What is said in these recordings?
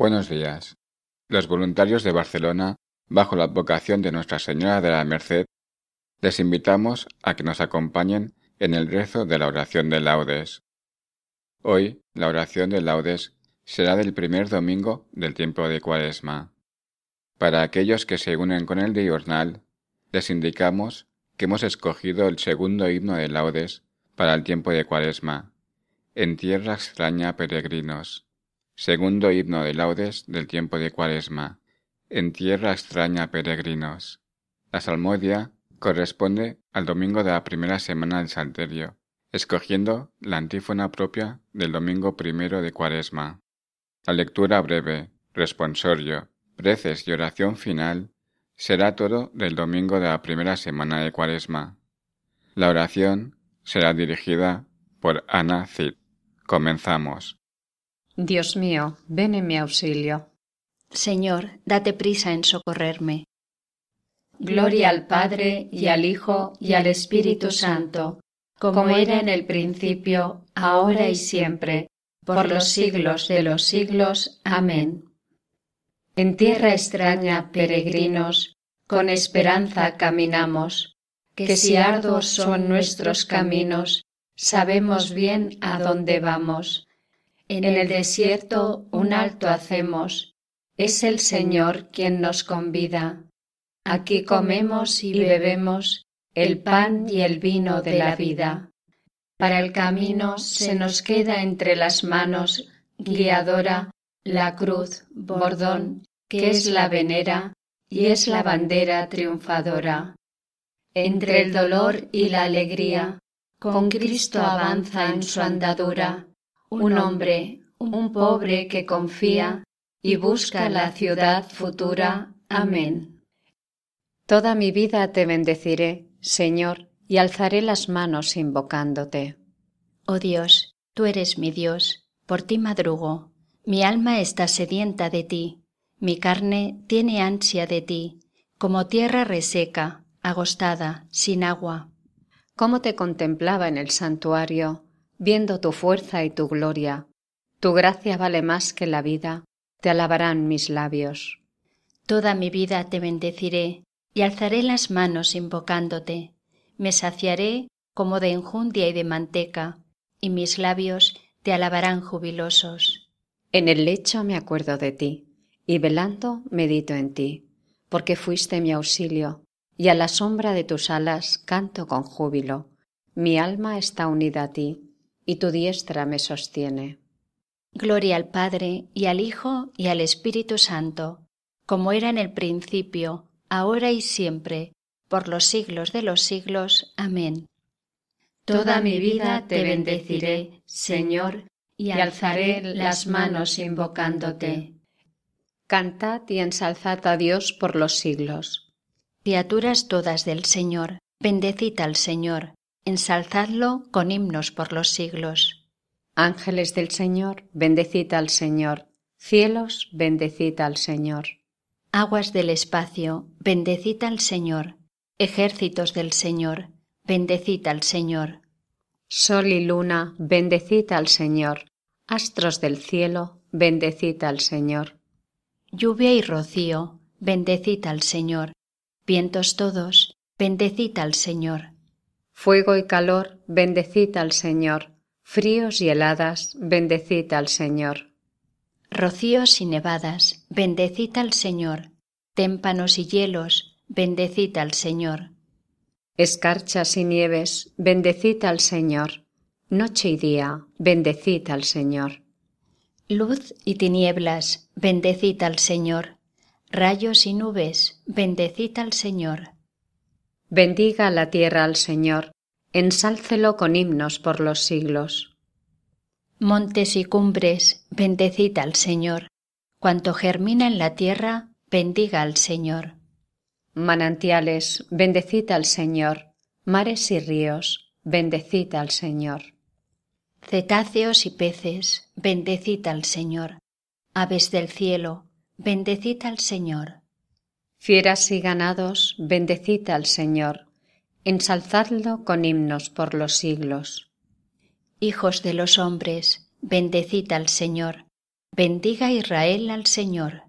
Buenos días. Los voluntarios de Barcelona, bajo la advocación de Nuestra Señora de la Merced, les invitamos a que nos acompañen en el rezo de la oración de laudes. Hoy, la oración de laudes será del primer domingo del tiempo de Cuaresma. Para aquellos que se unen con el diurnal, les indicamos que hemos escogido el segundo himno de laudes para el tiempo de Cuaresma, en tierra extraña peregrinos Segundo himno de laudes del tiempo de Cuaresma. En tierra extraña peregrinos. La salmodia corresponde al domingo de la primera semana del Salterio, escogiendo la antífona propia del domingo primero de Cuaresma. La lectura breve, responsorio, preces y oración final será todo del domingo de la primera semana de Cuaresma. La oración será dirigida por Ana Cid. Comenzamos. Dios mío, ven en mi auxilio. Señor, date prisa en socorrerme. Gloria al Padre y al Hijo y al Espíritu Santo, como era en el principio, ahora y siempre, por los siglos de los siglos. Amén. En tierra extraña, peregrinos, con esperanza caminamos, que si arduos son nuestros caminos, sabemos bien a dónde vamos en el desierto un alto hacemos, es el Señor quien nos convida. Aquí comemos y bebemos el pan y el vino de la vida. Para el camino se nos queda entre las manos, guiadora, la cruz, bordón, que es la venera y es la bandera triunfadora. Entre el dolor y la alegría, con Cristo avanza en su andadura un hombre, un pobre que confía y busca la ciudad futura. Amén. Toda mi vida te bendeciré, Señor, y alzaré las manos invocándote. Oh Dios, tú eres mi Dios, por ti madrugo. Mi alma está sedienta de ti, mi carne tiene ansia de ti, como tierra reseca, agostada, sin agua. Cómo te contemplaba en el santuario, viendo tu fuerza y tu gloria. Tu gracia vale más que la vida, te alabarán mis labios. Toda mi vida te bendeciré y alzaré las manos invocándote. Me saciaré como de enjundia y de manteca, y mis labios te alabarán jubilosos. En el lecho me acuerdo de ti, y velando medito en ti, porque fuiste mi auxilio, y a la sombra de tus alas canto con júbilo. Mi alma está unida a ti, y tu diestra me sostiene. Gloria al Padre y al Hijo y al Espíritu Santo, como era en el principio, ahora y siempre, por los siglos de los siglos. Amén. Toda mi vida te bendeciré, Señor, y alzaré las manos invocándote. Cantad y ensalzad a Dios por los siglos. Criaturas todas del Señor, bendecid al Señor, ensalzadlo con himnos por los siglos. Ángeles del Señor, bendecid al Señor. Cielos, bendecid al Señor. Aguas del espacio, bendecid al Señor. Ejércitos del Señor, bendecid al Señor. Sol y luna, bendecid al Señor. Astros del cielo, bendecid al Señor. Lluvia y rocío, bendecid al Señor. Vientos todos, bendecid al Señor. Fuego y calor, bendecid al Señor. Fríos y heladas, bendecid al Señor. Rocíos y nevadas, bendecid al Señor. Témpanos y hielos, bendecid al Señor. Escarchas y nieves, bendecid al Señor. Noche y día, bendecid al Señor. Luz y tinieblas, bendecid al Señor. Rayos y nubes, bendecid al Señor. Bendiga la tierra al Señor, ensálcelo con himnos por los siglos. Montes y cumbres, bendecid al Señor. Cuanto germina en la tierra, bendiga al Señor. Manantiales, bendecid al Señor. Mares y ríos, bendecid al Señor. Cetáceos y peces, bendecid al Señor. Aves del cielo, bendecid al Señor. Fieras y ganados, bendecid al Señor. Ensalzadlo con himnos por los siglos. Hijos de los hombres, bendecid al Señor. Bendiga Israel al Señor.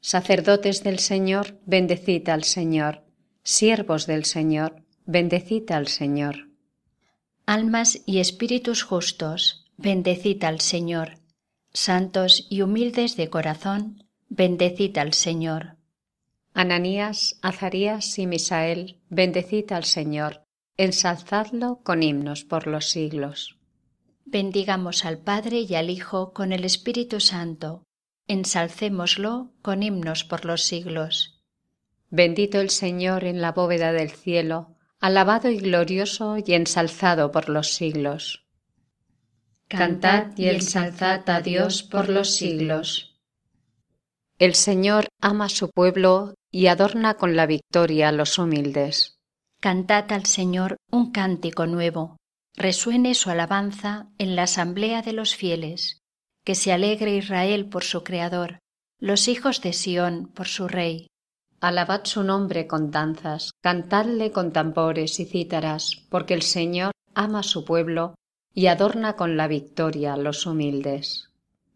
Sacerdotes del Señor, bendecid al Señor. Siervos del Señor, bendecid al Señor almas y espíritus justos, bendecid al Señor. Santos y humildes de corazón, bendecid al Señor. Ananías, Azarías y Misael, bendecid al Señor, ensalzadlo con himnos por los siglos. Bendigamos al Padre y al Hijo con el Espíritu Santo, ensalcémoslo con himnos por los siglos. Bendito el Señor en la bóveda del cielo, alabado y glorioso y ensalzado por los siglos. Cantad y ensalzad a Dios por los siglos. El Señor ama a su pueblo y adorna con la victoria a los humildes. Cantad al Señor un cántico nuevo, resuene su alabanza en la asamblea de los fieles, que se alegre Israel por su Creador, los hijos de Sión por su Rey. Alabad su nombre con danzas, cantadle con tambores y cítaras, porque el Señor ama a su pueblo y adorna con la victoria a los humildes.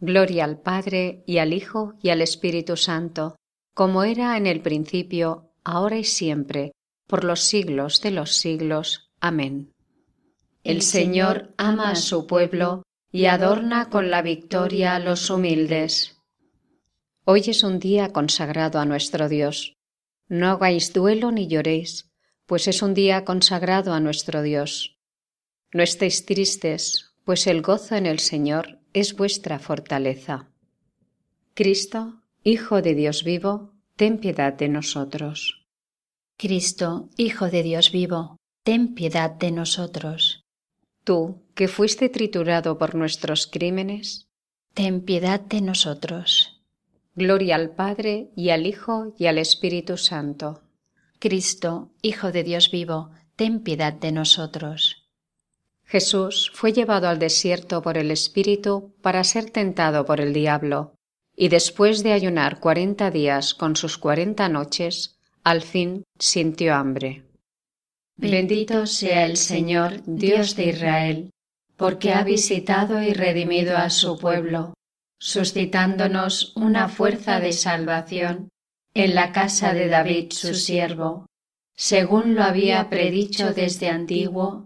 Gloria al Padre y al Hijo y al Espíritu Santo, como era en el principio, ahora y siempre, por los siglos de los siglos. Amén. El Señor ama a su pueblo y adorna con la victoria a los humildes. Hoy es un día consagrado a nuestro Dios. No hagáis duelo ni lloréis, pues es un día consagrado a nuestro Dios. No estéis tristes, pues el gozo en el Señor es vuestra fortaleza. Cristo, Hijo de Dios vivo, ten piedad de nosotros. Cristo, Hijo de Dios vivo, ten piedad de nosotros. Tú, que fuiste triturado por nuestros crímenes, ten piedad de nosotros. Gloria al Padre y al Hijo y al Espíritu Santo. Cristo, Hijo de Dios vivo, ten piedad de nosotros. Jesús fue llevado al desierto por el Espíritu para ser tentado por el diablo, y después de ayunar cuarenta días con sus cuarenta noches, al fin sintió hambre. Bendito sea el Señor, Dios de Israel, porque ha visitado y redimido a su pueblo suscitándonos una fuerza de salvación en la casa de David su siervo, según lo había predicho desde antiguo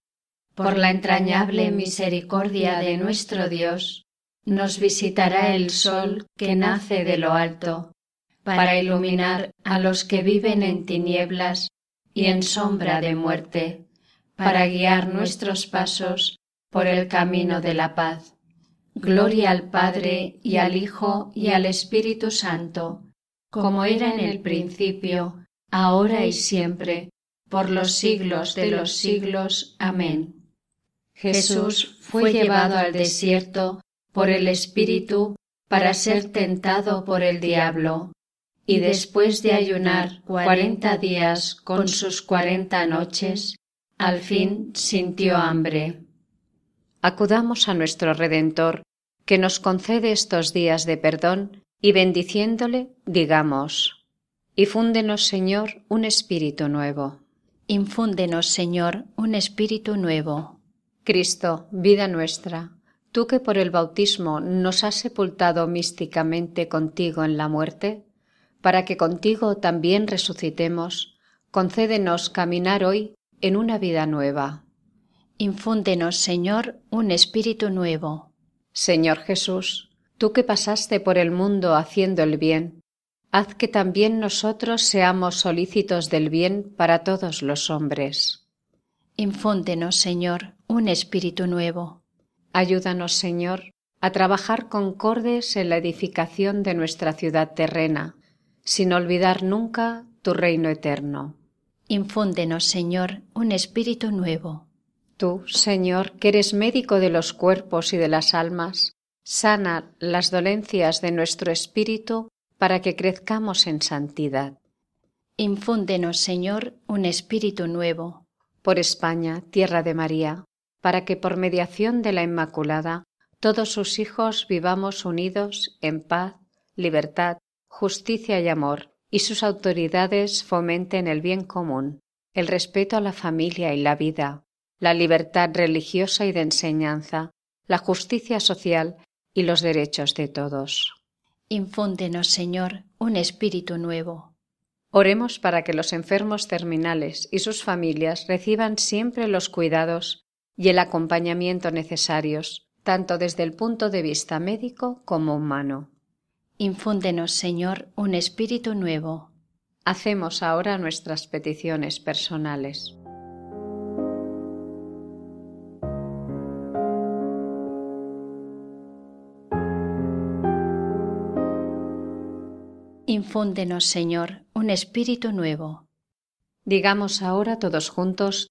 Por la entrañable misericordia de nuestro Dios, nos visitará el sol que nace de lo alto, para iluminar a los que viven en tinieblas y en sombra de muerte, para guiar nuestros pasos por el camino de la paz. Gloria al Padre y al Hijo y al Espíritu Santo, como era en el principio, ahora y siempre, por los siglos de los siglos. Amén. Jesús fue llevado al desierto por el Espíritu para ser tentado por el diablo, y después de ayunar cuarenta días con sus cuarenta noches, al fin sintió hambre. Acudamos a nuestro Redentor, que nos concede estos días de perdón, y bendiciéndole, digamos, Infúndenos, Señor, un espíritu nuevo. Infúndenos, Señor, un espíritu nuevo. Cristo, vida nuestra, tú que por el bautismo nos has sepultado místicamente contigo en la muerte, para que contigo también resucitemos, concédenos caminar hoy en una vida nueva. Infúndenos, Señor, un espíritu nuevo. Señor Jesús, tú que pasaste por el mundo haciendo el bien, haz que también nosotros seamos solícitos del bien para todos los hombres. Infúndenos, Señor, un espíritu nuevo. Ayúdanos, Señor, a trabajar concordes en la edificación de nuestra ciudad terrena, sin olvidar nunca tu reino eterno. Infúndenos, Señor, un espíritu nuevo. Tú, Señor, que eres médico de los cuerpos y de las almas, sana las dolencias de nuestro espíritu para que crezcamos en santidad. Infúndenos, Señor, un espíritu nuevo. Por España, tierra de María, para que por mediación de la Inmaculada todos sus hijos vivamos unidos en paz, libertad, justicia y amor, y sus autoridades fomenten el bien común, el respeto a la familia y la vida, la libertad religiosa y de enseñanza, la justicia social y los derechos de todos. Infúndenos, Señor, un espíritu nuevo. Oremos para que los enfermos terminales y sus familias reciban siempre los cuidados y el acompañamiento necesarios, tanto desde el punto de vista médico como humano. Infúndenos, Señor, un espíritu nuevo. Hacemos ahora nuestras peticiones personales. Infúndenos, Señor, un espíritu nuevo. Digamos ahora todos juntos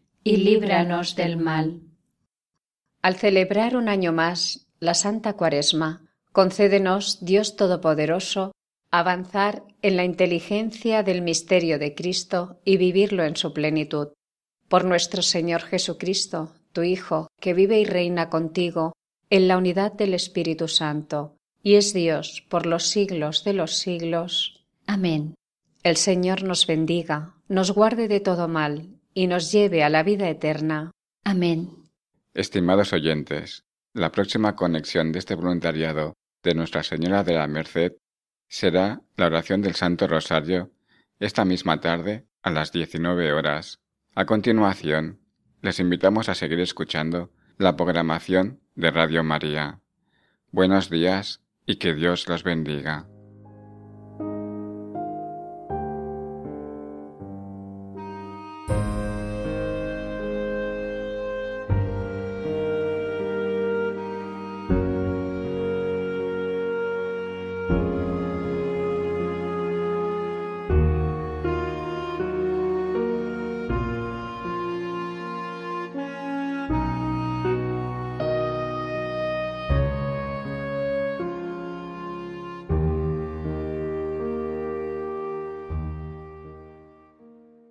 y líbranos del mal. Al celebrar un año más la Santa Cuaresma, Concédenos, Dios Todopoderoso, avanzar en la inteligencia del misterio de Cristo y vivirlo en su plenitud. Por nuestro Señor Jesucristo, tu Hijo, que vive y reina contigo en la unidad del Espíritu Santo, y es Dios por los siglos de los siglos. Amén. El Señor nos bendiga, nos guarde de todo mal y nos lleve a la vida eterna. Amén. Estimados oyentes, la próxima conexión de este voluntariado de Nuestra Señora de la Merced será la oración del Santo Rosario esta misma tarde a las 19 horas. A continuación, les invitamos a seguir escuchando la programación de Radio María. Buenos días y que Dios los bendiga.